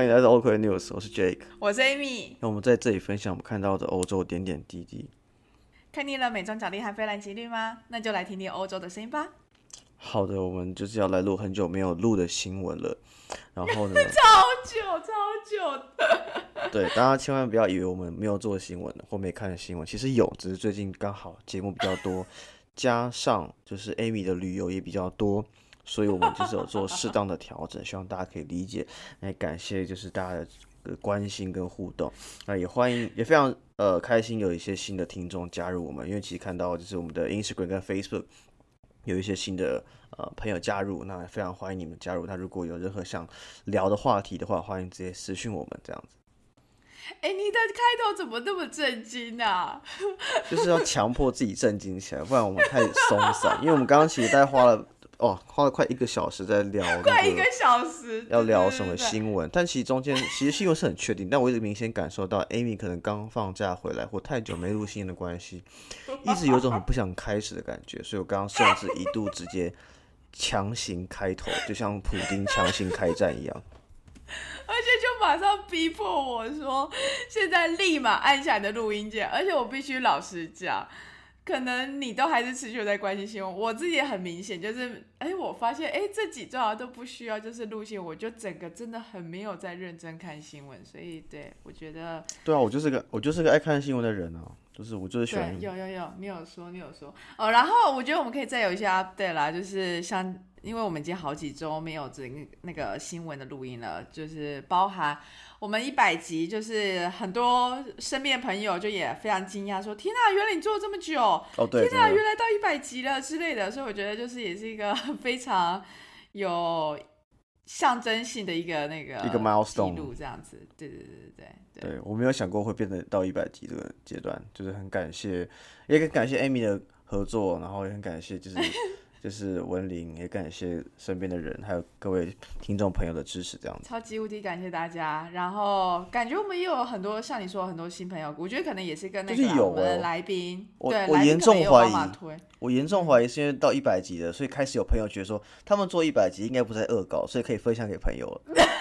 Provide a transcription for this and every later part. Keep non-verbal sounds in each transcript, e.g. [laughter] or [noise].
欢迎来到 OK News，我是 Jake。我是 Amy，那我们在这里分享我们看到的欧洲点点滴滴。看腻了美妆角力和菲兰奇律吗？那就来听听欧洲的声音吧。好的，我们就是要来录很久没有录的新闻了。然后呢，[laughs] 超久超久的。[laughs] 对，大家千万不要以为我们没有做新闻或没看新闻，其实有，只是最近刚好节目比较多，加上就是 Amy 的旅游也比较多，所以我们就是有做适当的调整，希望大家可以理解。来感谢就是大家的关心跟互动，那也欢迎，也非常呃开心有一些新的听众加入我们，因为其实看到就是我们的 Instagram 跟 Facebook 有一些新的呃朋友加入，那非常欢迎你们加入。那如果有任何想聊的话题的话，欢迎直接私讯我们这样子。哎，你的开头怎么那么震惊啊？[laughs] 就是要强迫自己震惊起来，不然我们太松散。因为我们刚刚其实大概花了哦，花了快一个小时在聊、那个，[laughs] 快一个小时，要聊什么新闻，但其实中间其实新闻是很确定，但我一直明显感受到 Amy 可能刚放假回来或太久没录新闻的关系，一直有一种很不想开始的感觉，所以我刚刚甚至一度直接强行开头，就像普丁强行开战一样。[laughs] 而且就马上逼迫我说，现在立马按下你的录音键。而且我必须老实讲，可能你都还是持续在关心新闻，我自己也很明显，就是哎，我发现哎这几周好像都不需要就是录新，我就整个真的很没有在认真看新闻，所以对我觉得对啊，我就是个我就是个爱看新闻的人啊，就是我就是喜对欢有有有，你有说你有说哦，然后我觉得我们可以再有一些 update 啦，就是像。因为我们已经好几周没有这那个新闻的录音了，就是包含我们一百集，就是很多身边的朋友就也非常惊讶，说：“天啊，原来你做了这么久！哦，对，天啊，原来到一百集了之类的。”所以我觉得就是也是一个非常有象征性的一个那个一个 milestone 记录这样子。对对对对对对。对我没有想过会变得到一百集这个阶段，就是很感谢，也很感谢 Amy 的合作，然后也很感谢就是就是文玲，也感谢身边的人，还有各位听众朋友的支持，这样子。超级无敌感谢大家，然后感觉我们也有很多像你说很多新朋友，我觉得可能也是跟那个啊、就是有我们的哦来宾，我我严重怀疑我严重怀疑是因为到一百集了，所以开始有朋友觉得说，他们做一百集应该不再恶搞，所以可以分享给朋友了。[laughs]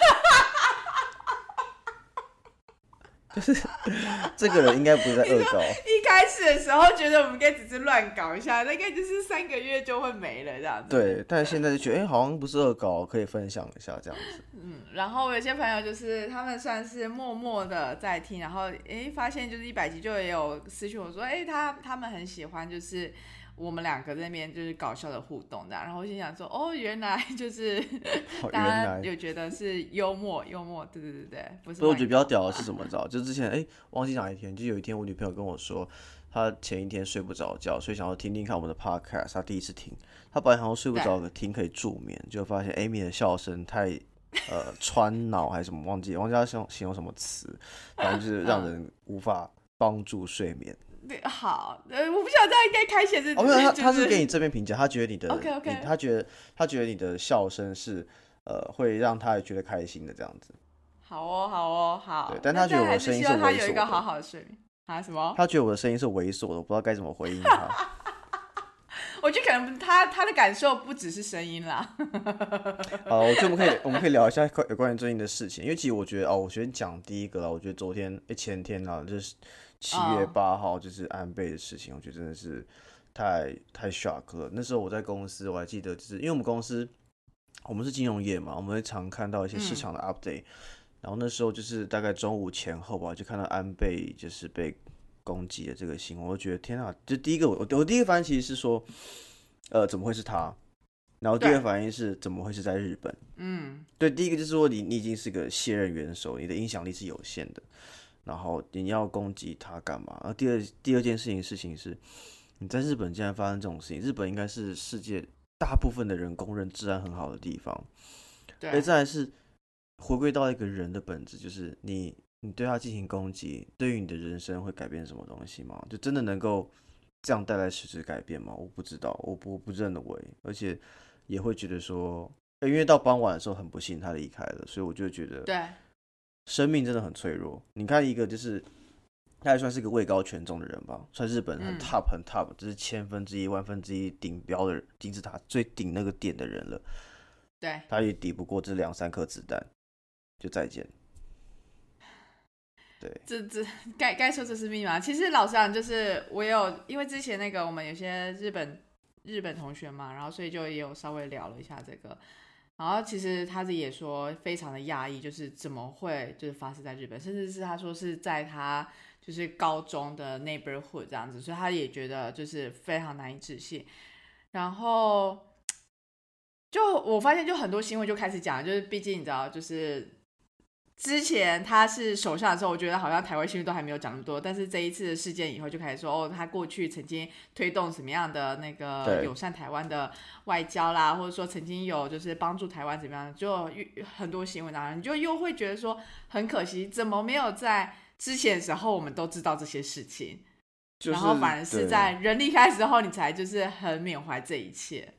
就是 [laughs] 这个人应该不是在恶搞，一开始的时候觉得我们应该只是乱搞一下，大概就是三个月就会没了这样子。对，但是现在就觉得，哎、好像不是恶搞，可以分享一下这样子。嗯，然后有些朋友就是他们算是默默的在听，然后诶发现就是一百集就也有私讯我说，诶他他们很喜欢就是我们两个在那边就是搞笑的互动的，然后我心想说，哦原来 [laughs] 就是 [laughs] 大家来。有觉得是幽默幽默，对对对对，不是所以我觉得比较屌的是什么？知道？就之前哎、忘记哪一天，就有一天我女朋友跟我说，她前一天睡不着觉，所以想要听听看我们的 podcast。她第一次听，她本来好像睡不着，听可以助眠，就发现 Amy 的笑声太呃 [laughs] 穿脑还是什么，忘记忘记她形形容什么词，反正就是让人无法帮助睡眠。对好，呃我不晓得应该开显是哦，没有，他就他是给你正面评价，他觉得你的 OK，OK 你他觉得他觉得你的笑声是呃会让他也觉得开心的这样子。好哦好哦好，对但他觉得我的声音还是猥琐的他有一个好好的睡眠啊什么？他觉得我的声音是猥琐的，我不知道该怎么回应他。[laughs] 我觉得可能他他的感受不只是声音啦。好，我觉得我们可以我们可以聊一下关有关于最近的事情，因为其实我觉得哦，我先讲第一个啦，我觉得昨天诶前天啊，就是七月嗯八号就是安倍的事情，我觉得真的是太太 shock 了。那时候我在公司，我还记得，就是因为我们公司我们是金融业嘛，我们会常看到一些市场的 update，、然后那时候就是大概中午前后吧，就看到安倍就是被攻击的这个新闻，我就觉得天啊！就第一个我我第一个反应其实是说，呃，怎么会是他？然后第二个反应是怎么会是在日本？嗯，对，第一个就是说你你已经是个卸任元首，你的影响力是有限的，然后你要攻击他干嘛？然后第二第二件事情事情是，你在日本竟然发生这种事情，日本应该是世界大部分的人公认治安很好的地方，对，而再来是回归到一个人的本质，就是你你对他进行攻击，对于你的人生会改变什么东西吗？就真的能够这样带来实质改变吗？我不知道，我不我不认为，而且也会觉得说，呃因为到傍晚的时候很不幸他离开了，所以我就觉得对生命真的很脆弱。你看一个就是。他还算是个位高权重的人吧，算日本很嗯 top 很 top，就是千分之一、万分之一顶标的金字塔最顶那个点的人了。对，他也抵不过这两三颗子弹，就再见。对，这这该该说这是密码。其实老实讲，就是我有因为之前那个我们有些日本日本同学嘛，然后所以就也有稍微聊了一下这个。然后其实他自己也说非常的讶异，就是怎么会就是发生在日本，甚至是他说是在他就是高中的 neighborhood 这样子，所以他也觉得就是非常难以置信。然后就我发现就很多新闻就开始讲，就是毕竟你知道就是。之前他是首相的时候，我觉得好像台湾新闻都还没有讲那么多。但是这一次的事件以后，就开始说哦，他过去曾经推动什么样的那个友善台湾的外交啦，或者说曾经有就是帮助台湾怎么样，就很多新闻啊，你就又会觉得说很可惜，怎么没有在之前的时候我们都知道这些事情，然后反而是在人离开之后，你才就是很缅怀这一切。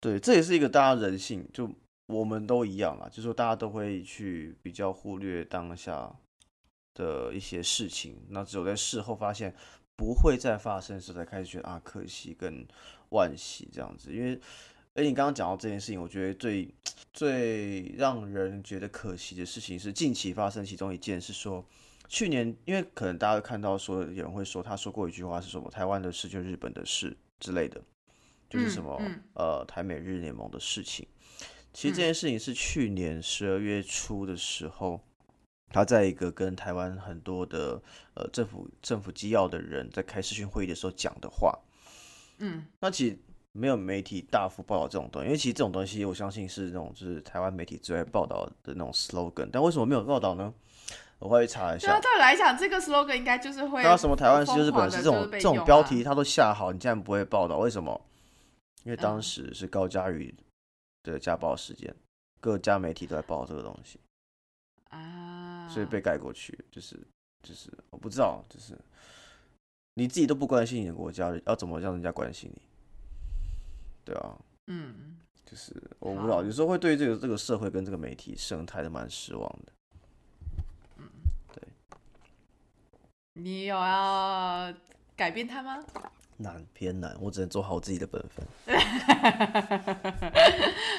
对，这也是一个大家人性就。我们都一样啦，就说大家都会去比较忽略当下的一些事情，那只有在事后发现不会再发生时，才开始觉得啊可惜跟惋惜这样子。因为，哎，你刚刚讲到这件事情，我觉得最最让人觉得可惜的事情是近期发生其中一件，是说去年，因为可能大家看到说有人会说他说过一句话是什么，台湾的事就日本的事之类的，就是什么呃台美日联盟的事情。其实这件事情是去年十二月初的时候，他在一个跟台湾很多的呃政府政府机要的人在开视讯会议的时候讲的话。嗯，那其实没有媒体大幅报道这种东西，因为其实这种东西我相信是那种就是台湾媒体最爱报道的那种 slogan。但为什么没有报道呢？我会去查一下。对来讲，这个 slogan 应该就是会。那什么台湾是日本是这种这种标题，他都下好，你竟然不会报道？为什么？因为当时是高嘉瑜。的家暴事件，各家媒体都在报这个东西啊，所以被盖过去，就是就是我不知道，就是你自己都不关心你的国家，要怎么让人家关心你？对啊，嗯，就是我不知道，有时候会对这个这个社会跟这个媒体生态都蛮失望的。嗯，对，你有要改变它吗？难偏难，我只能做好自己的本分。[laughs]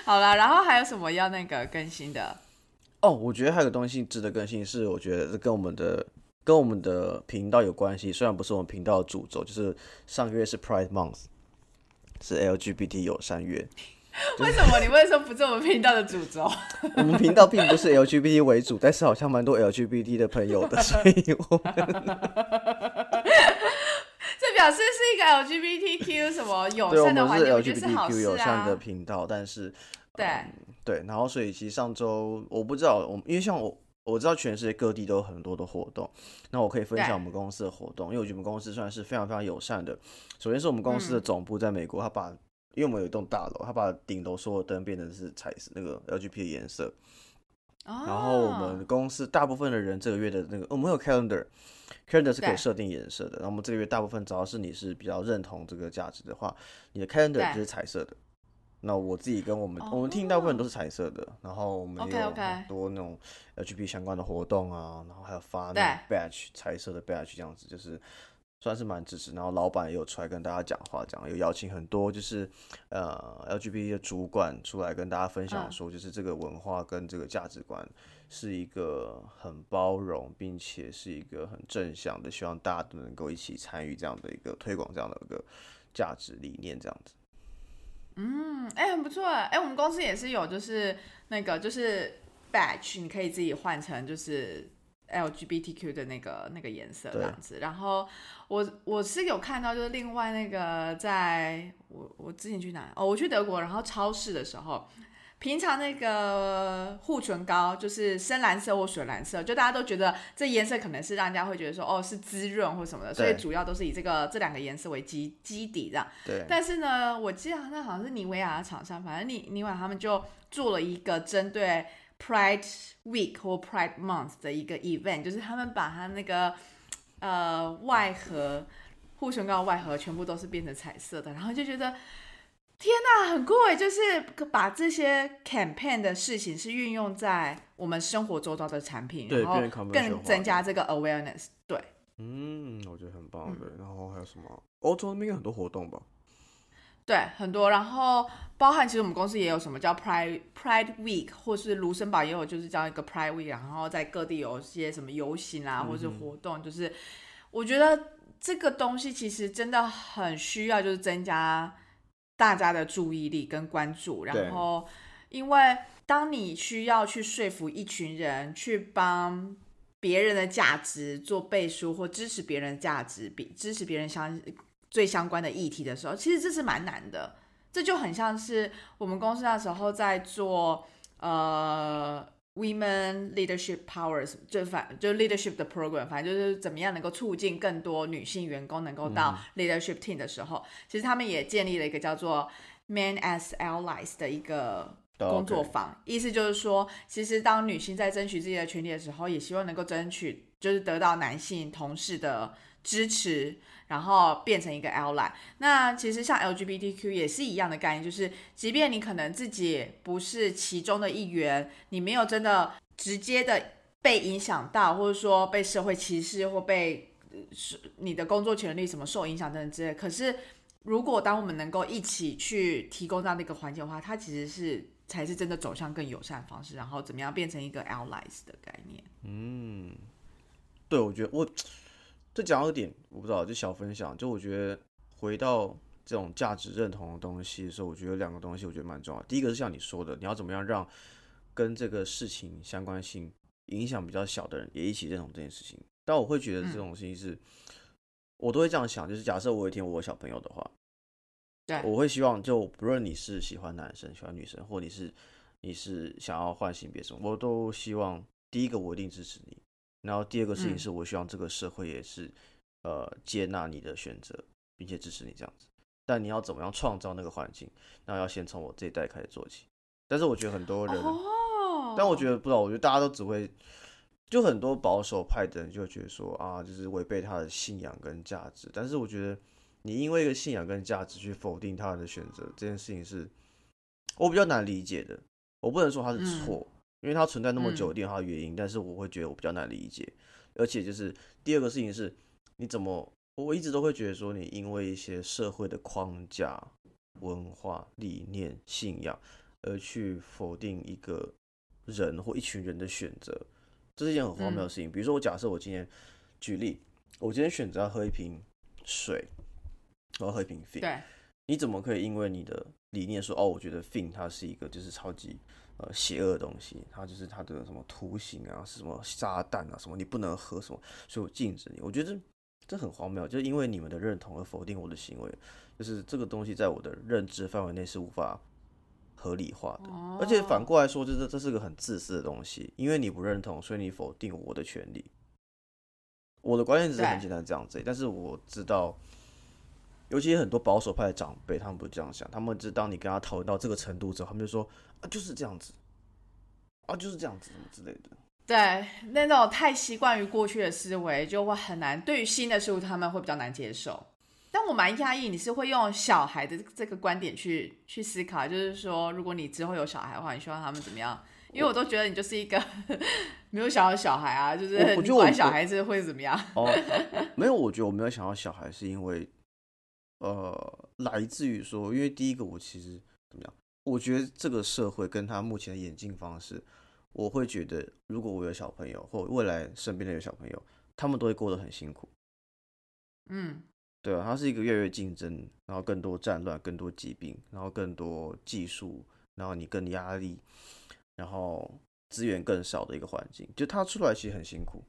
好了，然后还有什么要那个更新的？哦，我觉得还有个东西值得更新，是我觉得跟我们的跟我们的频道有关系。虽然不是我们频道的主轴，就是上个月是 Pride Month，是 LGBT 友善月。[laughs] 为什么你为什么不是我们频道的主轴？[laughs] 我们频道并不是 LGBT 为主，但是好像蛮多 LGBT 的朋友的，所以我们。[laughs] 这表示是一个 LGBTQ [laughs] 什么友善的环境，我觉得是好事啊。的频道，但是对对，然后所以其实上周我不知道，我因为像我我知道全世界各地都有很多的活动，那我可以分享我们公司的活动，因为我觉得我们公司算是非常非常友善的。首先是我们公司的总部在美国，他把因为我们有一栋大楼，他把顶楼所有灯变成是彩色那个 LGBT 的颜色。然后我们公司大部分的人这个月的那个我们有 calendar，calendar 是可以设定颜色的。然后我们这个月大部分只要是你是比较认同这个价值的话，你的 calendar 就是彩色的。那我自己跟我们我们听大部分都是彩色的。然后我们有很多那种 LGBT 相关的活动啊，然后还有发那种 batch 彩色的 batch 这样子，就是。算是蛮支持，然后老板也有出来跟大家讲话，讲有邀请很多就是呃 LGBT 的主管出来跟大家分享，说就是这个文化跟这个价值观是一个很包容，并且是一个很正向的，希望大家都能够一起参与这样的一个推广这样的一个价值理念，这样子。嗯，哎，很不错哎，我们公司也是有，就是那个就是 batch，你可以自己换成就是 LGBTQ 的那个那个颜色这样子，然后。我我是有看到，就是另外那个，在我我之前去哪哦，我去德国，然后超市的时候，平常那个护唇膏就是深蓝色或水蓝色，就大家都觉得这颜色可能是让人家会觉得说哦是滋润或什么的，所以主要都是以这个这两个颜色为基基底这样。对。但是呢，我记得那好像是妮维雅的厂商，反正妮妮维雅他们就做了一个针对 Pride Week 或 Pride Month 的一个 event，就是他们把它那个。呃，外盒护唇膏外盒全部都是变成彩色的，然后就觉得天呐，很酷诶！就是把这些 campaign 的事情是运用在我们生活周遭的产品，然后更增加这个 awareness。对，嗯，我觉得很棒的。然后还有什么？欧洲那边有很多活动吧？对，很多，然后包含其实我们公司也有什么叫 Pride Pride Week，或是卢森堡也有就是这样一个 Pride Week，然后在各地有些什么游行啊，或是活动，就是我觉得这个东西其实真的很需要，就是增加大家的注意力跟关注，然后因为当你需要去说服一群人去帮别人的价值做背书，或支持别人的价值，比支持别人相。最相关的议题的时候，其实这是蛮难的。这就很像是我们公司那时候在做呃 women leadership powers，就反就 leadership 的 program，反正就是怎么样能够促进更多女性员工能够到 leadership team 的时候，其实他们也建立了一个叫做 men as allies 的一个工作坊。意思就是说，其实当女性在争取自己的权利的时候，也希望能够争取，就是得到男性同事的支持。然后变成一个 ally，那其实像 LGBTQ 也是一样的概念，就是即便你可能自己不是其中的一员，你没有真的直接的被影响到，或者说被社会歧视或被是你的工作权利什么受影响等等之类。可是如果当我们能够一起去提供这样的一个环境的话，它其实是才是真的走向更友善的方式，然后怎么样变成一个 allies 的概念。嗯，对，我觉得我。这讲到点，我不知道，就小分享。就我觉得回到这种价值认同的东西的时候，我觉得两个东西我觉得蛮重要。第一个是像你说的，你要怎么样让跟这个事情相关性影响比较小的人也一起认同这件事情。但我会觉得这种事情是，我都会这样想，就是假设我有一天我有小朋友的话，对，我会希望就不论你是喜欢男生、喜欢女生，或你是你是想要换性别什么，我都希望第一个我一定支持你。然后第二个事情是我希望这个社会也是，呃，接纳你的选择，并且支持你这样子。但你要怎么样创造那个环境？那要先从我这一代开始做起。但是我觉得很多人，但我觉得不知道，我觉得大家都只会，就很多保守派的人就觉得说啊，就是违背他的信仰跟价值。但是我觉得你因为一个信仰跟价值去否定他的选择，这件事情是我比较难理解的。我不能说他是错。因为它存在那么久，一定有它的原因，但是我会觉得我比较难理解，而且就是第二个事情是，你怎么，我一直都会觉得说，你因为一些社会的框架、文化理念、信仰而去否定一个人或一群人的选择，这是一件很荒谬的事情。比如说，我假设我今天举例，我今天选择要喝一瓶水，我要喝一瓶 fin，对，你怎么可以因为你的理念说，哦，我觉得 fin 它是一个就是超级。呃，邪恶的东西，它就是它的什么图形啊，是什么炸弹啊，什么你不能喝什么，所以我禁止你。我觉得这很荒谬，就是因为你们的认同而否定我的行为，就是这个东西在我的认知范围内是无法合理化的。而且反过来说，就是这是个很自私的东西，因为你不认同，所以你否定我的权利。我的观念只是很简单这样子，但是我知道，尤其很多保守派的长辈，他们不是这样想，他们是当你跟他讨论到这个程度之后，他们就说。啊，就是这样子，啊，就是这样子，什么之类的。对，那种太习惯于过去的思维，就会很难。对于新的事物，他们会比较难接受。但我蛮讶异，你是会用小孩的这个观点去去思考，就是说，如果你之后有小孩的话，你希望他们怎么样？因为我都觉得你就是一个 [laughs] 没有想要小孩啊，就是你管小孩子会怎么样？哦，没有，我觉得我没有想要小孩，是因为呃，来自于说，因为第一个，我其实怎么样？我觉得这个社会跟他目前的演进方式，我会觉得，如果我有小朋友，或未来身边的有小朋友，他们都会过得很辛苦。嗯，对啊，它是一个越来越竞争，然后更多战乱、更多疾病，然后更多技术，然后你更压力，然后资源更少的一个环境，就他出来其实很辛苦，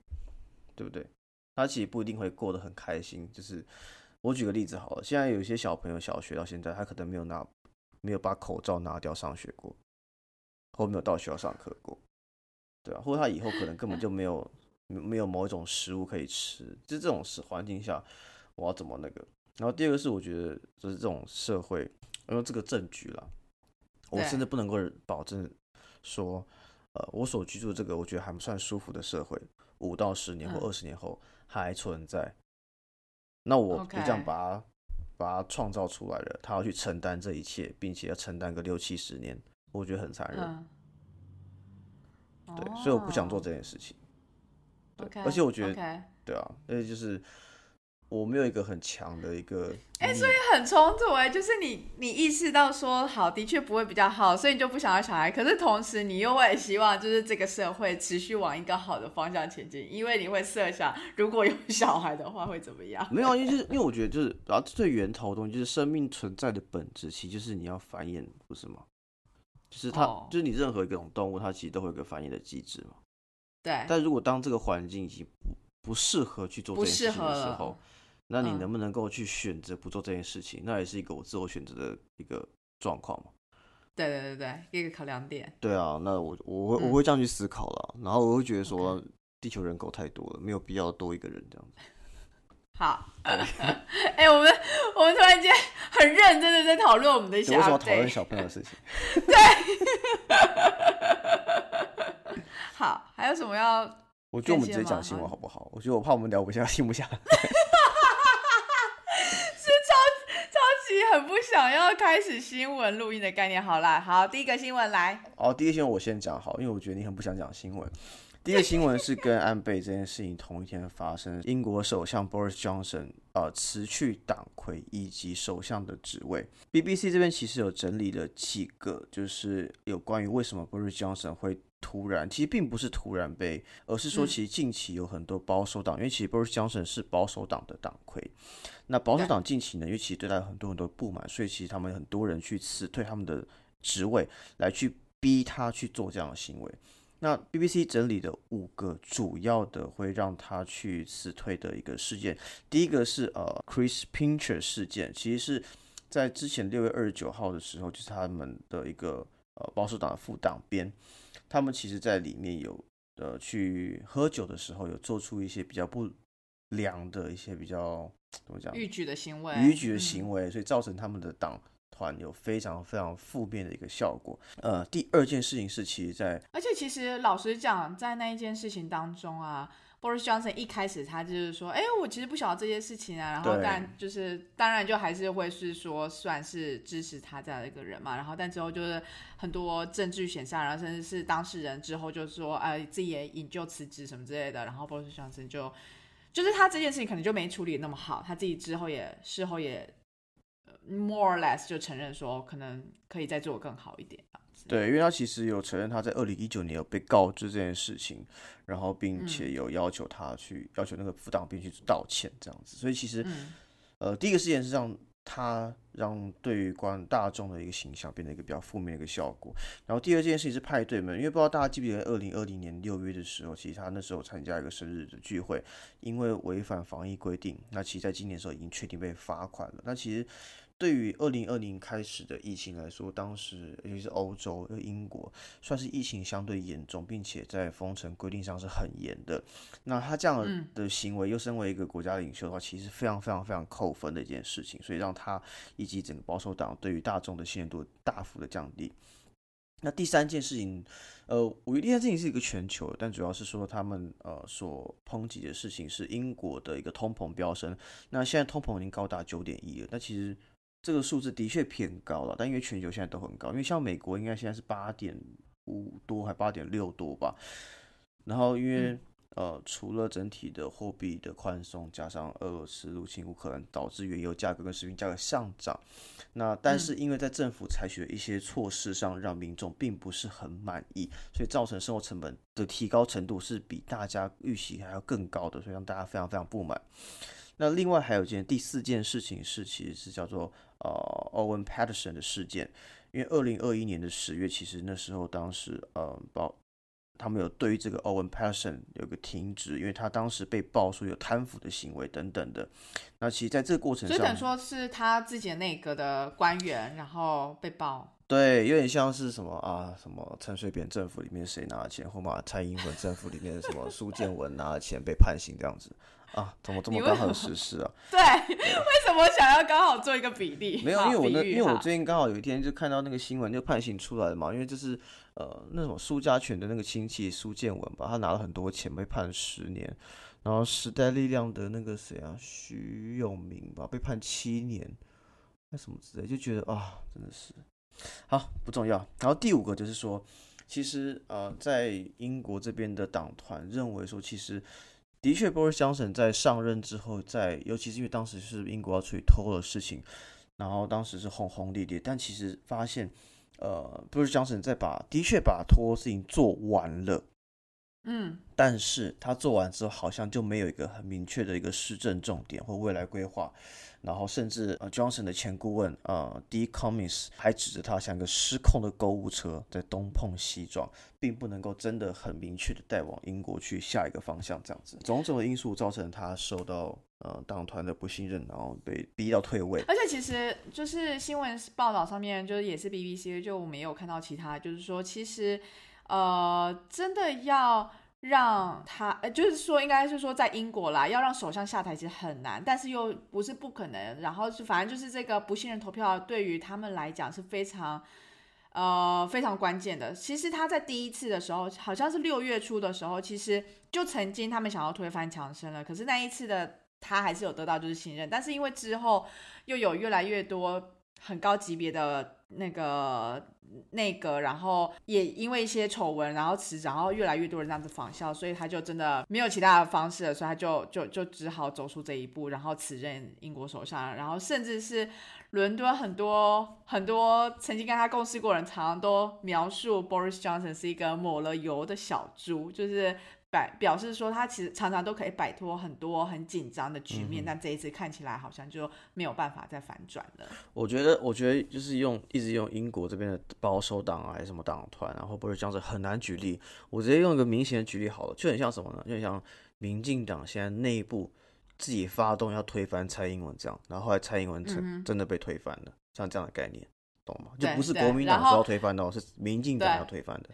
对不对？他其实不一定会过得很开心。就是我举个例子好了，现在有一些小朋友小学到现在，他可能没有拿。没有把口罩拿掉上学过，或没有到学校上课过，对啊，或者他以后可能根本就没有没有某一种食物可以吃，就这种是环境下，我要怎么那个？然后第二个是我觉得就是这种社会，因为这个证据了，我甚至不能够保证说，呃，我所居住这个我觉得还不算舒服的社会，五到十年或二十年后还存在，那我就这样把它。把它创造出来了，他要去承担这一切，并且要承担个六七十年，我觉得很残忍。对，所以我不想做这件事情。对，而且我觉得，对啊，而且就是我没有一个很强的一个，哎、所以很冲突哎、就是你你意识到说好的确不会比较好，所以你就不想要小孩，可是同时你又会希望就是这个社会持续往一个好的方向前进，因为你会设想如果有小孩的话会怎么样。没有啊，因为就是因为我觉得就是，然后最源头的东西就是生命存在的本质，其实就是你要繁衍，不是吗？就是它，哦就是你任何一种动物，它其实都会有个繁衍的机制嘛。对，但如果当这个环境已经不不适合去做这不件事情的时候，那你嗯能不能够去选择不做这件事情？那也是一个我自我选择的一个状况嘛。对对对对，一个考量点。对啊，那我我会嗯我会这样去思考了，然后我会觉得说，地球人口太多了，没有必要多一个人这样子。[laughs] 好，哎、我们我们突然间很认真的在讨论我们的小对为什么要讨论。小朋友的事情？[laughs] 对 [laughs] 好，还有什么要？我觉得我们直接讲新闻好好不好？我觉得我怕我们聊不下，听不下来。超级很不想要开始新闻录音的概念。好啦，好，第一个新闻来。哦，第一个新闻我先讲好，因为我觉得你很不想讲新闻。第一个新闻是跟安倍这件事情同一天发生，英国首相 Boris Johnson 呃辞去党魁以及首相的职位。BBC 这边其实有整理了几个，就是有关于为什么 Boris Johnson 会突然，其实并不是突然被，而是说嗯。其实近期有很多保守党，因为其实 Boris Johnson 是保守党的党魁，那保守党近期呢，因为其实对他有很多很多不满，所以其实他们很多人去辞退他们的职位，来去逼他去做这样的行为。那 BBC 整理的五个主要的会让他去辞退的一个事件，第一个是呃 Chris Pincher 事件，其实是在之前六月二十九号的时候，就是他们的一个呃保守党的副党鞭，他们其实在里面有呃去喝酒的时候，有做出一些比较不良的一些比较怎么讲逾矩的行为，逾矩的嗯行为，所以造成他们的党团有非常非常负面的一个效果。呃，第二件事情是，其实在而且其实老实讲，在那一件事情当中啊，Boris Johnson 一开始他就是说，哎、我其实不晓得这些事情啊，然后对但就是当然就还是会是说算是支持他这样的一个人嘛，然后但之后就是很多证据显上，然后甚至是当事人之后就说，哎，自己也引咎辞职什么之类的，然后 Boris Johnson 就就是他这件事情可能就没处理那么好，他自己之后也事后也。呃 more or less 就承认说，可能可以再做更好一点。对，因为他其实有承认他在二零一九年有被告知这件事情，然后并且有要求他去要求那个副党鞭去道歉这样子，所以其实嗯呃，第一个事件是让他让对于观大众的一个形象变得一个比较负面的一个效果。然后第二件事情是派对门，因为不知道大家记不记得，二零二零年六月的时候，其实他那时候参加一个生日的聚会，因为违反防疫规定，那其实在今年的时候已经确定被罚款了。那其实对于二零二零开始的疫情来说，当时尤其是欧洲、呃英国，算是疫情相对严重，并且在封城规定上是很严的。那他这样嗯的行为，又身为一个国家领袖的话，其实非常非常非常扣分的一件事情，所以让他以及整个保守党对于大众的信任度大幅的降低。那第三件事情，呃，我觉得第三件事情是一个全球，但主要是说他们呃所抨击的事情是英国的一个通膨飙升。那现在通膨已经高达九点一了，那其实这个数字的确偏高了，但因为全球现在都很高，因为像美国应该现在是八点五多还八点六多吧，然后因为、嗯呃，除了整体的货币的宽松，加上俄罗斯入侵乌克兰，导致原油价格跟食品价格上涨。那但是因为在政府采取的一些措施上，让民众并不是很满意，所以造成生活成本的提高程度是比大家预期还要更高的，所以让大家非常非常不满。那另外还有一件第四件事情是，其实是叫做呃 Owen Patterson 的事件，因为二零二一年的十月，其实那时候当时呃报他们有对于这个 Owen Patterson 有个停职，因为他当时被爆说有贪腐的行为等等的。那其实在这个过程上所以等于，说是他自己的内阁的官员，然后被爆。对，有点像是什么啊，什么陈水扁政府里面谁拿了钱，或嘛蔡英文政府里面什么苏建文拿了钱被判刑这样子啊，怎么这么刚好实施啊？对，[laughs] 为什么想要刚好做一个比例？没有，因为我那因为我最近刚好有一天就看到那个新闻，就判刑出来了嘛，因为就是呃那种苏家权的那个亲戚苏建文吧，他拿了很多钱被判十年，然后时代力量的那个谁啊徐永明吧被判七年，那什么之类，就觉得啊真的是好不重要。然后第五个就是说，其实呃在英国这边的党团认为说，其实的确，Boris Johnson 在上任之后，在尤其是因为当时是英国要处理脱欧的事情，然后当时是轰轰烈烈，但其实发现，呃，Boris Johnson 在把的确把脱欧事情做完了。嗯，但是他做完之后，好像就没有一个很明确的一个施政重点或未来规划，然后甚至呃，Johnson 的前顾问呃，D. Cummings 还指着他像个失控的购物车在东碰西撞，并不能够真的很明确的带往英国去下一个方向这样子。种种的因素造成他受到呃党团的不信任，然后被逼到退位。而且其实就是新闻报道上面就是也是 BBC，就我们也有看到其他，就是说其实。呃，真的要让他，呃，就是说，应该是说，在英国啦，要让首相下台其实很难，但是又不是不可能。然后是反正就是这个不信任投票对于他们来讲是非常，呃，非常关键的。其实他在第一次的时候，好像是六月初的时候，其实就曾经他们想要推翻强生了，可是那一次的他还是有得到就是信任，但是因为之后又有越来越多很高级别的那个。那个，然后也因为一些丑闻，然后辞职，然后越来越多人这样子仿效，所以他就真的没有其他的方式了，所以他就就就只好走出这一步，然后辞任英国首相，然后甚至是伦敦很多很多曾经跟他共事过人，常常都描述 Boris Johnson 是一个抹了油的小猪，就是。摆表示说，他其实常常都可以摆脱很多很紧张的局面，但这一次看起来好像就没有办法再反转了。我觉得，我觉得就是用一直用英国这边的保守党啊，还是什么党团，然后不是这样子很难举例。我直接用一个明显的举例好了，就很像什么呢？就很像民进党现在内部自己发动要推翻蔡英文这样，然后后来蔡英文真真的被推翻了，像这样的概念，懂吗？就不是国民党说要推翻的，是民进党要推翻的。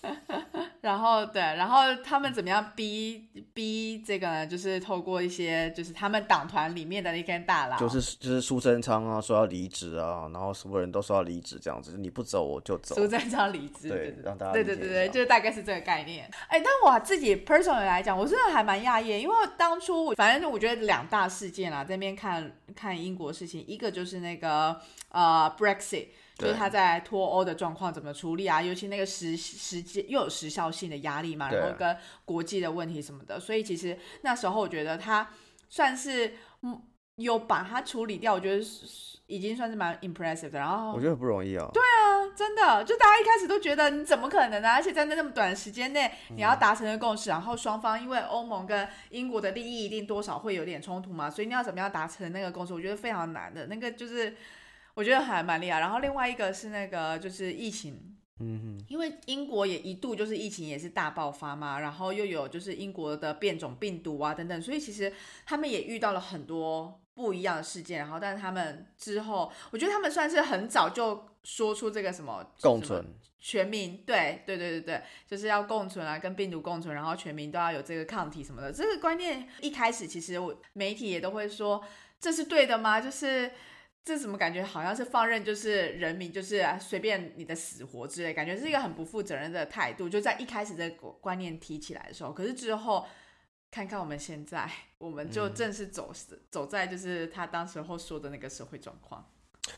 [laughs] 然后对，然后他们怎么样逼逼这个呢？就是透过一些，就是他们党团里面的那根大佬，就是就是苏贞昌啊，说要离职啊，然后所有人都说要离职，这样子，你不走我就走。苏贞昌离职，对，让大家对对对对，就是大概是这个概念。哎，但我自己 personally 来讲，我真的还蛮讶异，因为当初反正我觉得两大事件啊，这边看看英国事情，一个就是那个呃 Brexit。就是他在脱欧的状况怎么处理啊？尤其那个时时间又有时效性的压力嘛，然后跟国际的问题什么的，所以其实那时候我觉得他算是有把它处理掉，我觉得已经算是蛮 impressive 的。然后我觉得很不容易哦。对啊，真的，就大家一开始都觉得你怎么可能呢？而且在那那么短的时间内，你要达成的共识，然后双方因为欧盟跟英国的利益一定多少会有点冲突嘛，所以你要怎么样达成那个共识？我觉得非常难的，那个就是。我觉得还蛮厉害，然后另外一个是那个就是疫情，嗯哼，因为英国也一度就是疫情也是大爆发嘛，然后又有就是英国的变种病毒啊等等，所以其实他们也遇到了很多不一样的事件，然后但是他们之后，我觉得他们算是很早就说出这个什么共存全民，对对对对对，就是要共存啊，跟病毒共存，然后全民都要有这个抗体什么的，这个观念一开始其实我媒体也都会说这是对的吗？就是。这怎么感觉好像是放任，就是人民就是随便你的死活之类，感觉是一个很不负责任的态度。就在一开始这个观念提起来的时候，可是之后看看我们现在，[laughs] 我们就正是走走在就是他当时候说的那个社会状况。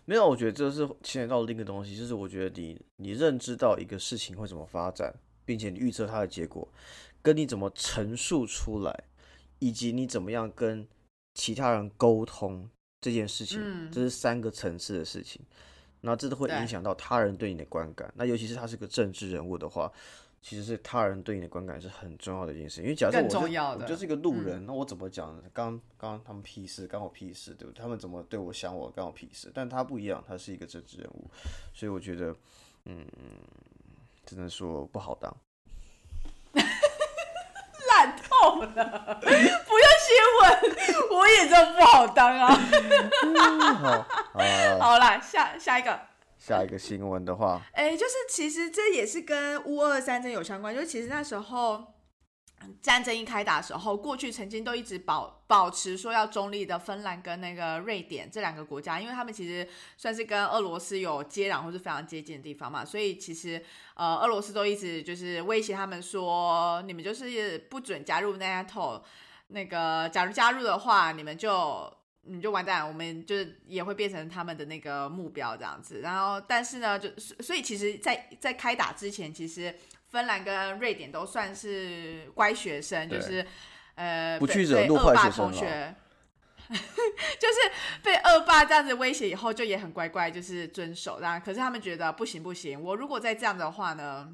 没有，我觉得这是牵扯到另一个东西，就是我觉得你你认知到一个事情会怎么发展，并且你预测它的结果，跟你怎么陈述出来，以及你怎么样跟其他人沟通。这件事情，这是三个层次的事情，那这都会影响到他人对你的观感。那尤其是他是个政治人物的话，其实是他人对你的观感是很重要的一件事。因为假设我我就是一个路人，那我怎么讲呢？刚刚他们屁事，关我屁事，对不对？他们怎么对我想我，关我屁事。但他不一样，他是一个政治人物，所以我觉得，嗯，只能说不好当。[laughs] 烂透了，不要新闻，我也知道不好当啊。好，好啦，下下一个，下一个新闻的话，哎，就是其实这也是跟乌二三争有相关，就是其实那时候。战争一开打的时候，过去曾经都一直保保持说要中立的芬兰跟那个瑞典这两个国家，因为他们其实算是跟俄罗斯有接壤或是非常接近的地方嘛，所以其实呃俄罗斯都一直就是威胁他们说，你们就是不准加入 NATO，那个假如加入的话，你们就你就完蛋，我们就是也会变成他们的那个目标这样子。然后但是呢，就所以其实，在在开打之前，其实。芬兰跟瑞典都算是乖学生，就是，呃，不被去惹恶霸坏学生了同学，[laughs] 就是被恶霸这样子威胁以后，就也很乖乖，就是遵守。当然，可是他们觉得不行不行，我如果再这样的话呢，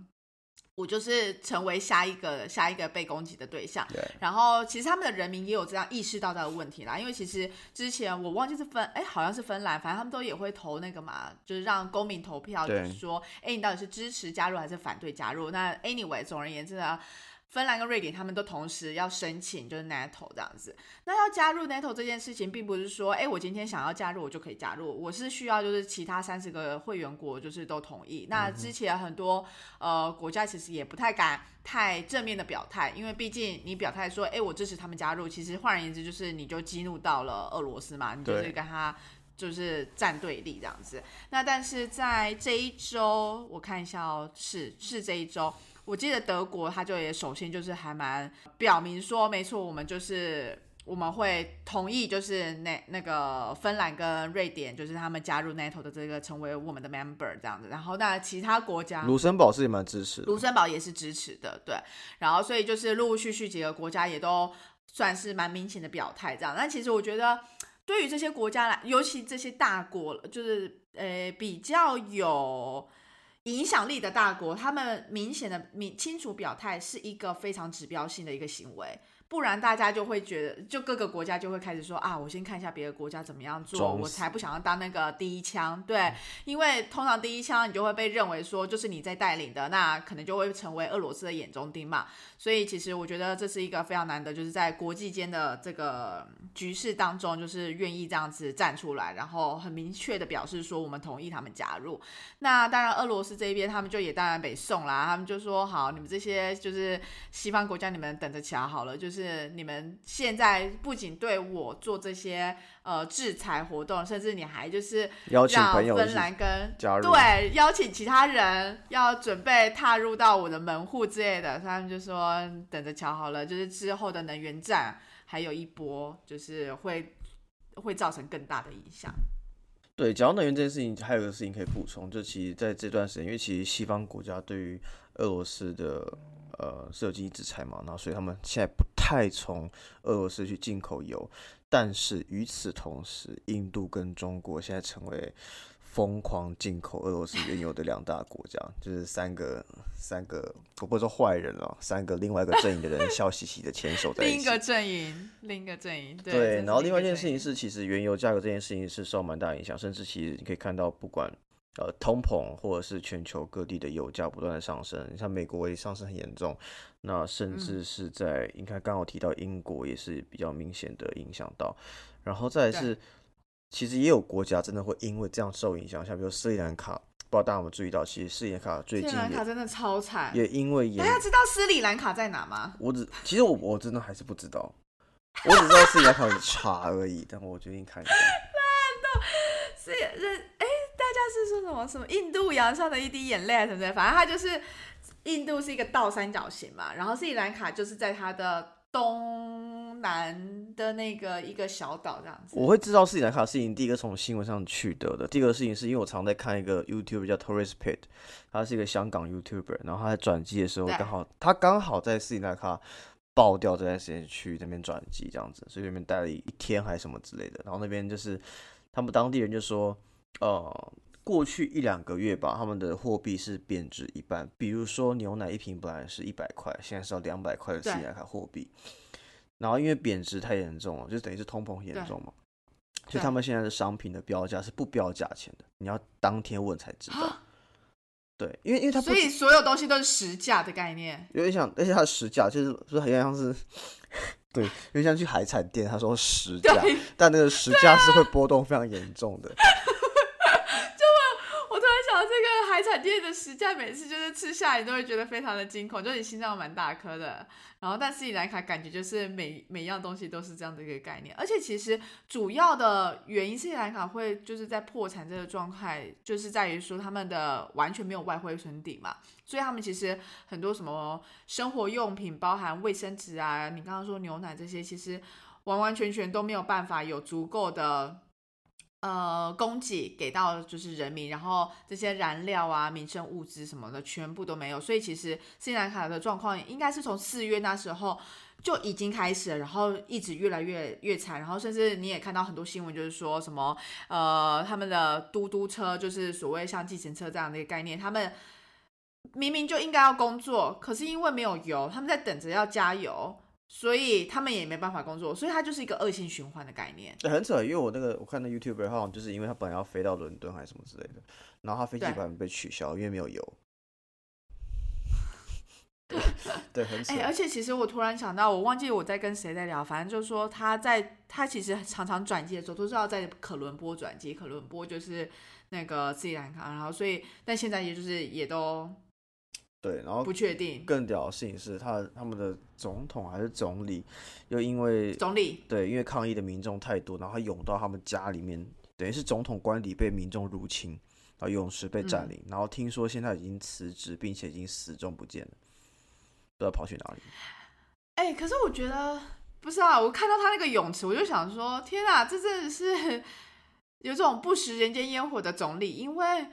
我就是成为下一个下一个被攻击的对象。对，然后其实他们的人民也有这样意识到这个问题啦，因为其实之前我忘记是芬，哎，好像是芬兰，反正他们都也会投那个嘛，就是让公民投票，就是说，哎，你到底是支持加入还是反对加入？那 anyway，总而言之呢。芬兰跟瑞典，他们都同时要申请，就是 NATO 这样子。那要加入 NATO 这件事情，并不是说，哎，我今天想要加入，我就可以加入。我是需要就是其他三十个会员国就是都同意。那之前很多呃国家其实也不太敢太正面的表态，因为毕竟你表态说，哎，我支持他们加入，其实换而言之就是你就激怒到了俄罗斯嘛，你就是跟他。就是站对立这样子，那但是在这一周，我看一下哦，是是这一周，我记得德国他就也首先就是还蛮表明说，没错，我们就是我们会同意，就是那那个芬兰跟瑞典，就是他们加入 NATO 的这个成为我们的 member 这样子。然后那其他国家，卢森堡是也蛮支持的。卢森堡也是支持的，对。然后所以就是陆陆续续几个国家也都算是蛮明显的表态这样。但其实我觉得，对于这些国家来，尤其这些大国，就是呃比较有影响力的大国，他们明显的明清楚表态是一个非常指标性的一个行为。不然大家就会觉得，就各个国家就会开始说啊，我先看一下别的国家怎么样做，我才不想要当那个第一枪。对，因为通常第一枪你就会被认为说就是你在带领的，那可能就会成为俄罗斯的眼中钉嘛。所以其实我觉得这是一个非常难得，就是在国际间的这个局势当中，就是愿意这样子站出来，然后很明确的表示说我们同意他们加入。那当然，俄罗斯这一边他们就也当然北宋啦，他们就说好，你们这些就是西方国家，你们等着瞧好了，就是你们现在不仅对我做这些呃制裁活动，甚至你还就是邀请芬朋友芬兰跟加入对邀请其他人要准备踏入到我的门户之类的，他们就说等着瞧好了，就是之后的能源战还有一波，就是会会造成更大的影响。对，讲到能源这件事情，还有一个事情可以补充，就其实在这段时间，因为其实西方国家对于俄罗斯的呃是有经济制裁嘛，然后所以他们现在不太从俄罗斯去进口油，但是与此同时，印度跟中国现在成为疯狂进口俄罗斯原油的两大国家，就是三个三个，我不是说坏人了，三个另外一个阵营的人笑嘻嘻的牵手在一起。另一个阵营，另一个阵营，对。对，然后另外一件事情是，其实原油价格这件事情是受蛮大影响，甚至其实你可以看到，不管呃通膨或者是全球各地的油价不断的上升，像美国也上升很严重，那甚嗯至是在应该刚好提到英国也是比较明显的影响到，然后再来是，其实也有国家真的会因为这样受影响，像比如斯里兰卡，不知道大家有没有注意到，其实斯里兰卡最斯里近也兰卡真的超惨。也因为严大家知道斯里兰卡在哪吗？我只其实我我真的还是不知道，我只知道斯里兰卡有茶而已，但我决定看一下。[laughs] 说什么什么印度洋上的一滴眼泪啊什么的，反正它就是印度是一个倒三角形嘛，然后斯里兰卡就是在它的东南的那个一个小岛这样子。我会知道斯里兰卡的事情，第一个从新闻上取得的，第二个事情是因为我常在看一个 YouTube 叫 Torres Pit，他是一个香港 YouTuber，然后他在转机的时候刚好他刚好在斯里兰卡爆掉这段时间去那边转机这样子，所以那边待了一天还是什么之类的，然后那边就是他们当地人就说，呃。过去一两个月吧，他们的货币是贬值一半。比如说牛奶一瓶本来是一百块，现在是要两百块的斯里兰卡货币。然后因为贬值太严重了，就等于是通膨很严重嘛，所以他们现在的商品的标价是不标价钱的，你要当天问才知道。啊对，因为因为它所以所有东西都是实价的概念。有点像，而且它的实价就是就是很像是，[laughs] 对，有点像去海产店，他说实价，但那个实价是会波动非常严重的。海产店的实价，每次就是吃下来都会觉得非常的惊恐，就你心脏蛮大颗的。然后，但斯里兰卡感觉就是每每样东西都是这样的一个概念，而且其实主要的原因，斯里兰卡会就是在破产这个状态，就是在于说他们的完全没有外汇存底嘛，所以他们其实很多什么生活用品，包含卫生纸啊，你刚刚说牛奶这些，其实完完全全都没有办法有足够的呃供给给到就是人民，然后这些燃料啊、民生物资什么的全部都没有，所以其实斯里兰卡的状况应该是从四月那时候就已经开始了，然后一直越来越越惨，然后甚至你也看到很多新闻，就是说什么呃他们的嘟嘟车就是所谓像计程车这样的一个概念，他们明明就应该要工作，可是因为没有油，他们在等着要加油。所以他们也没办法工作，所以它就是一个恶性循环的概念。很扯，因为我那个我看那 YouTuber 好像就是因为他本来要飞到伦敦还是什么之类的，然后他飞机本来被取消，因为没有油。[laughs] 对，很扯。哎，而且其实我突然想到，我忘记我在跟谁在聊，反正就是说他在他其实常常转机的时候都是要在可伦坡转机，可伦坡就是那个斯里兰卡，然后所以但现在也就是也都。对，然后不确定。更屌的事情是他他们的总统还是总理，又因为总理对，因为抗议的民众太多，然后他涌到他们家里面，等于是总统官邸被民众入侵，然后泳池被占领，然后听说现在已经辞职，并且已经失踪不见了，不知道跑去哪里。哎，可是我觉得不是啊，我看到他那个泳池，我就想说，天啊，这真的是 [laughs] 有这种不食人间烟火的总理，因为。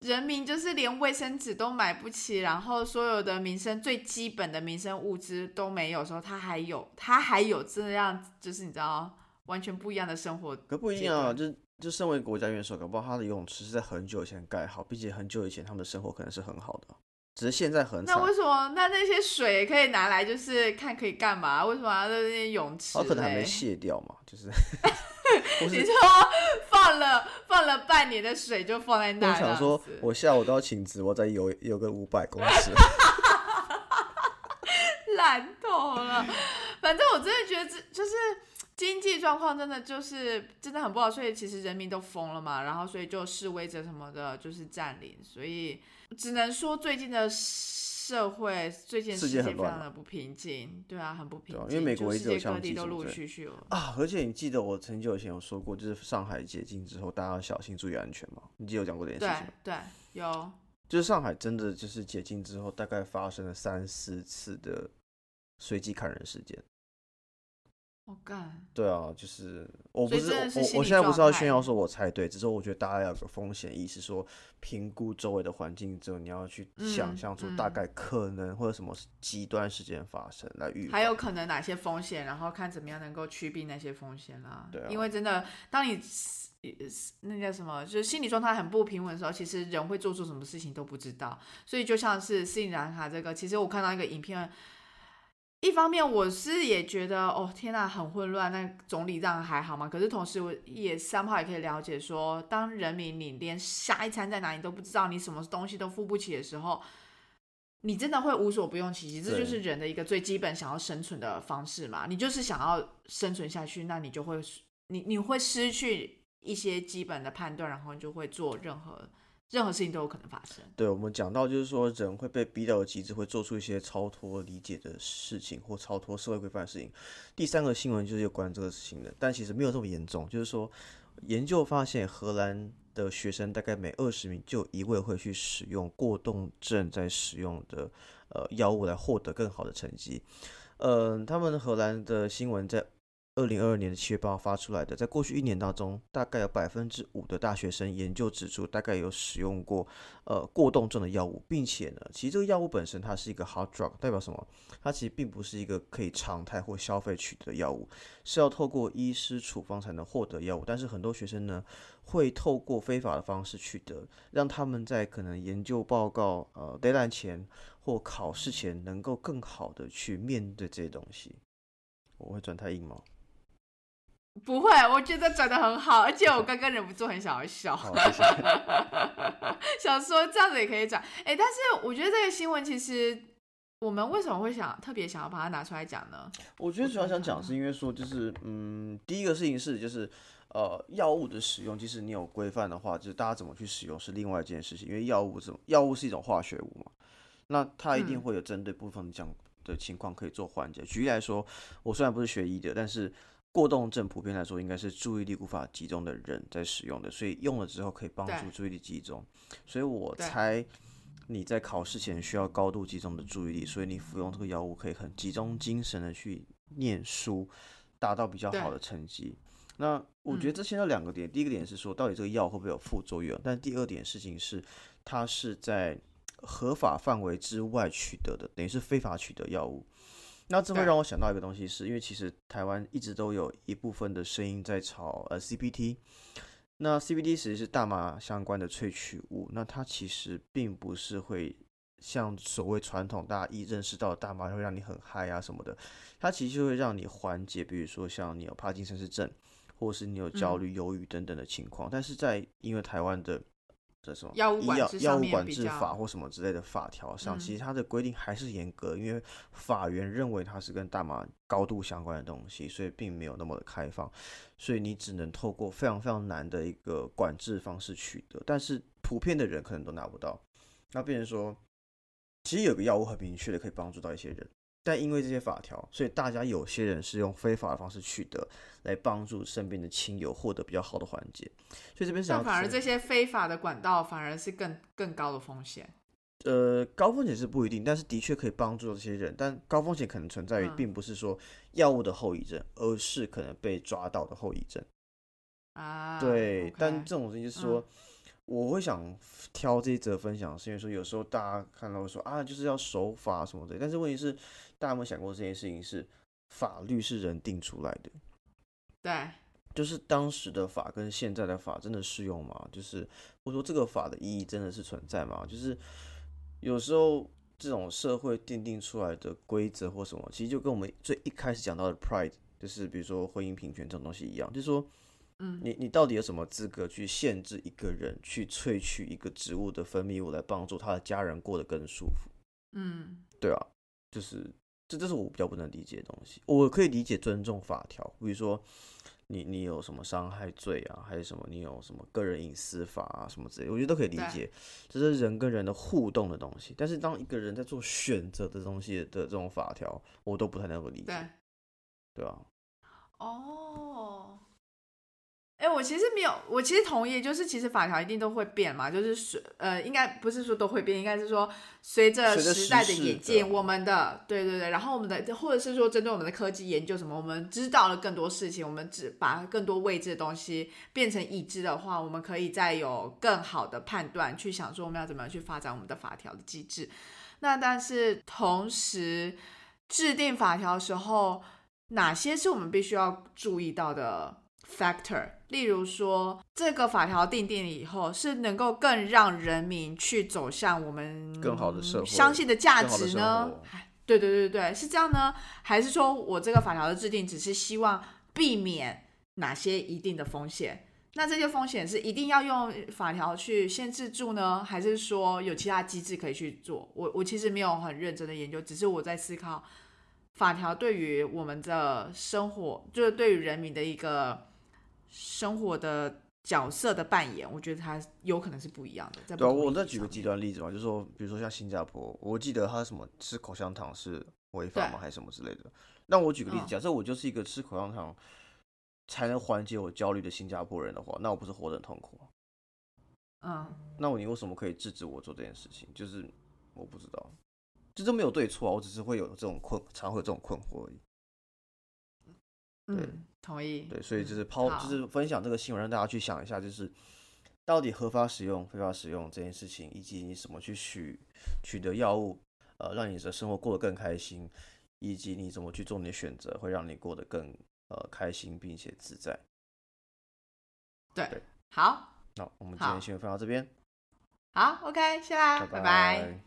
人民就是连卫生纸都买不起，然后所有的民生最基本的民生物资都没有时候，他还有他还有这样，就是你知道完全不一样的生活。可不一样啊，就就身为国家元首，搞不好他的游泳池是在很久以前盖好，并且很久以前他们的生活可能是很好的，只是现在很那为什么那那些水可以拿来就是看可以干嘛？为什么要在那些泳池？可能还没卸掉嘛，就是。[laughs] 你说放了放了半年的水就放在那里，我想说，我下午都要请直播再游游个五百公尺，[laughs] 懒透了。反正我真的觉得这就是经济状况真的就是真的很不好，所以其实人民都疯了嘛，然后所以就示威者什么的，就是占领，所以只能说最近的。社会最近世界非常的不平静，对啊，很不平静。因为美国一直有各地都陆陆续续啊，而且你记得我很久以前有说过，就是上海解禁之后，大家要小心注意安全嘛。你记得有讲过这件事情？对对，有。就是上海真的就是解禁之后，大概发生了三四次的随机砍人事件。我干，对啊，就是我不是我，我现在不是要炫耀说我猜对，只是我觉得大家要有个风险意识，说评估周围的环境之后，你要去想象出大概可能或者什么极端事件发生来预，还有可能哪些风险，然后看怎么样能够趋避那些风险啦。对，因为真的，当你那叫什么，就是心理状态很不平稳的时候，其实人会做出什么事情都不知道。所以就像是斯里兰卡这个，其实我看到一个影片。一方面我是也觉得哦天呐很混乱，那总理这样还好吗？可是同时我也三炮也可以了解说，当人民你连下一餐在哪里都不知道，你什么东西都付不起的时候，你真的会无所不用其极。这就是人的一个最基本想要生存的方式嘛。你就是想要生存下去，那你就会你你会失去一些基本的判断，然后你就会做任何。任何事情都有可能发生。对，我们讲到就是说，人会被逼到极致，会做出一些超脱理解的事情，或超脱社会规范的事情。第三个新闻就是有关这个事情的，但其实没有这么严重。就是说，研究发现，荷兰的学生大概每二十名就一位会去使用过动症在使用的呃药物来获得更好的成绩。嗯，他们荷兰的新闻在。二零二二年的七月八号发出来的，在过去一年当中，大概有百分之五的大学生研究指出，大概有使用过呃过动症的药物，并且呢，其实这个药物本身它是一个 hard drug，代表什么？它其实并不是一个可以常态或消费取得的药物，是要透过医师处方才能获得药物。但是很多学生呢，会透过非法的方式取得，让他们在可能研究报告呃 deadline 前或考试前，能够更好的去面对这些东西。我会转太硬吗？不会，我觉得转的很好，而且我刚刚忍不住很想要笑，[laughs] 想说这样子也可以转。哎，但是我觉得这个新闻其实，我们为什么会想特别想要把它拿出来讲呢？我觉得主要想讲是因为说，就是嗯，第一个事情是，就是呃，药物的使用，即使你有规范的话，就是大家怎么去使用是另外一件事情。因为药物怎么，药物是一种化学物嘛，那它一定会有针对部分这样的情况可以做缓解。举例来说，我虽然不是学医的，但是。过动症普遍来说应该是注意力无法集中的人在使用的，所以用了之后可以帮助注意力集中。所以我猜你在考试前需要高度集中的注意力，所以你服用这个药物可以很集中精神的去念书，达到比较好的成绩。那我觉得这现在两个点，第一个点是说，到底这个药会不会有副作用？但第二点事情是，它是在合法范围之外取得的，等于是非法取得药物。那这会让我想到一个东西，是因为其实台湾一直都有一部分的声音在炒呃，CPT。那 CBT 其实是大麻相关的萃取物，那它其实并不是会像所谓传统大家一认识到的大麻会让你很嗨啊什么的，它其实会让你缓解，比如说像你有帕金森氏症，或者是你有焦虑、忧郁等等的情况。但是在因为台湾的这什么药物管药制药物管制法或什么之类的法条上，嗯其实它的规定还是严格，因为法院认为它是跟大麻高度相关的东西，所以并没有那么的开放，所以你只能透过非常非常难的一个管制方式取得，但是普遍的人可能都拿不到。那变成说，其实有个药物很明确的可以帮助到一些人，但因为这些法条，所以大家有些人是用非法的方式取得，来帮助身边的亲友获得比较好的缓解。所以这边想要提但反而这些非法的管道反而是更更高的风险。呃，高风险是不一定，但是的确可以帮助这些人。但高风险可能存在于，嗯并不是说药物的后遗症，而是可能被抓到的后遗症。啊，对但这种事情就是说，我会想挑这一则分享，是因为说有时候大家看到会说啊，就是要守法什么的。但是问题是，大家有没有想过这件事情是法律是人定出来的？对，就是当时的法跟现在的法真的适用吗？就是或者说这个法的意义真的是存在吗？就是有时候这种社会奠定出来的规则或什么，其实就跟我们最一开始讲到的 pride，就是比如说婚姻平权这种东西一样，就是说，嗯，你你到底有什么资格去限制一个人去萃取一个植物的分泌物来帮助他的家人过得更舒服？嗯对啊，就是这这是我比较不能理解的东西。我可以理解尊重法条，比如说你你有什么伤害罪啊，还是什么你有什么个人隐私法啊什么之类，我觉得都可以理对解，这是人跟人的互动的东西。但是当一个人在做选择的东西的这种法条，我都不太能够理解，，对啊，哦。哎、我其实没有，我其实同意，就是其实法条一定都会变嘛，就是随呃，应该不是说都会变，应该是说随着时代的演进，我们的对对对，然后我们的或者是说针对我们的科技研究什么，我们知道了更多事情，我们只把更多未知的东西变成已知的话，我们可以再有更好的判断，去想说我们要怎么样去发展我们的法条的机制。那但是同时制定法条的时候，哪些是我们必须要注意到的 factor？例如说，这个法条定定了以后，是能够更让人民去走向我们更好的社会相信的价值呢对对对对，是这样呢？还是说我这个法条的制定只是希望避免哪些一定的风险？那这些风险是一定要用法条去限制住呢，还是说有其他机制可以去做？我我其实没有很认真的研究，只是我在思考法条对于我们的生活，就是对于人民的一个生活的角色的扮演，我觉得它有可能是不一样的。在对啊，我再举个极端例子嘛，就是说，比如说像新加坡，我记得他什么吃口香糖是违法吗，还是什么之类的？那我举个例子，嗯假设我就是一个吃口香糖才能缓解我焦虑的新加坡人的话，那我不是活得很痛苦吗？嗯，那我你为什么可以制止我做这件事情？就是我不知道，这都没有对错啊，我只是会有这种困，常会有这种困惑而已。对嗯，同意。对，所以就是嗯抛，就是分享这个新闻，让大家去想一下，就是到底合法使用、非法使用这件事情，以及你怎么去取取得药物，呃，让你的生活过得更开心，以及你怎么去做你的选择，会让你过得更呃开心并且自在。对对，好，那我们今天好新闻分享到这边，好，OK，谢啦，拜拜拜拜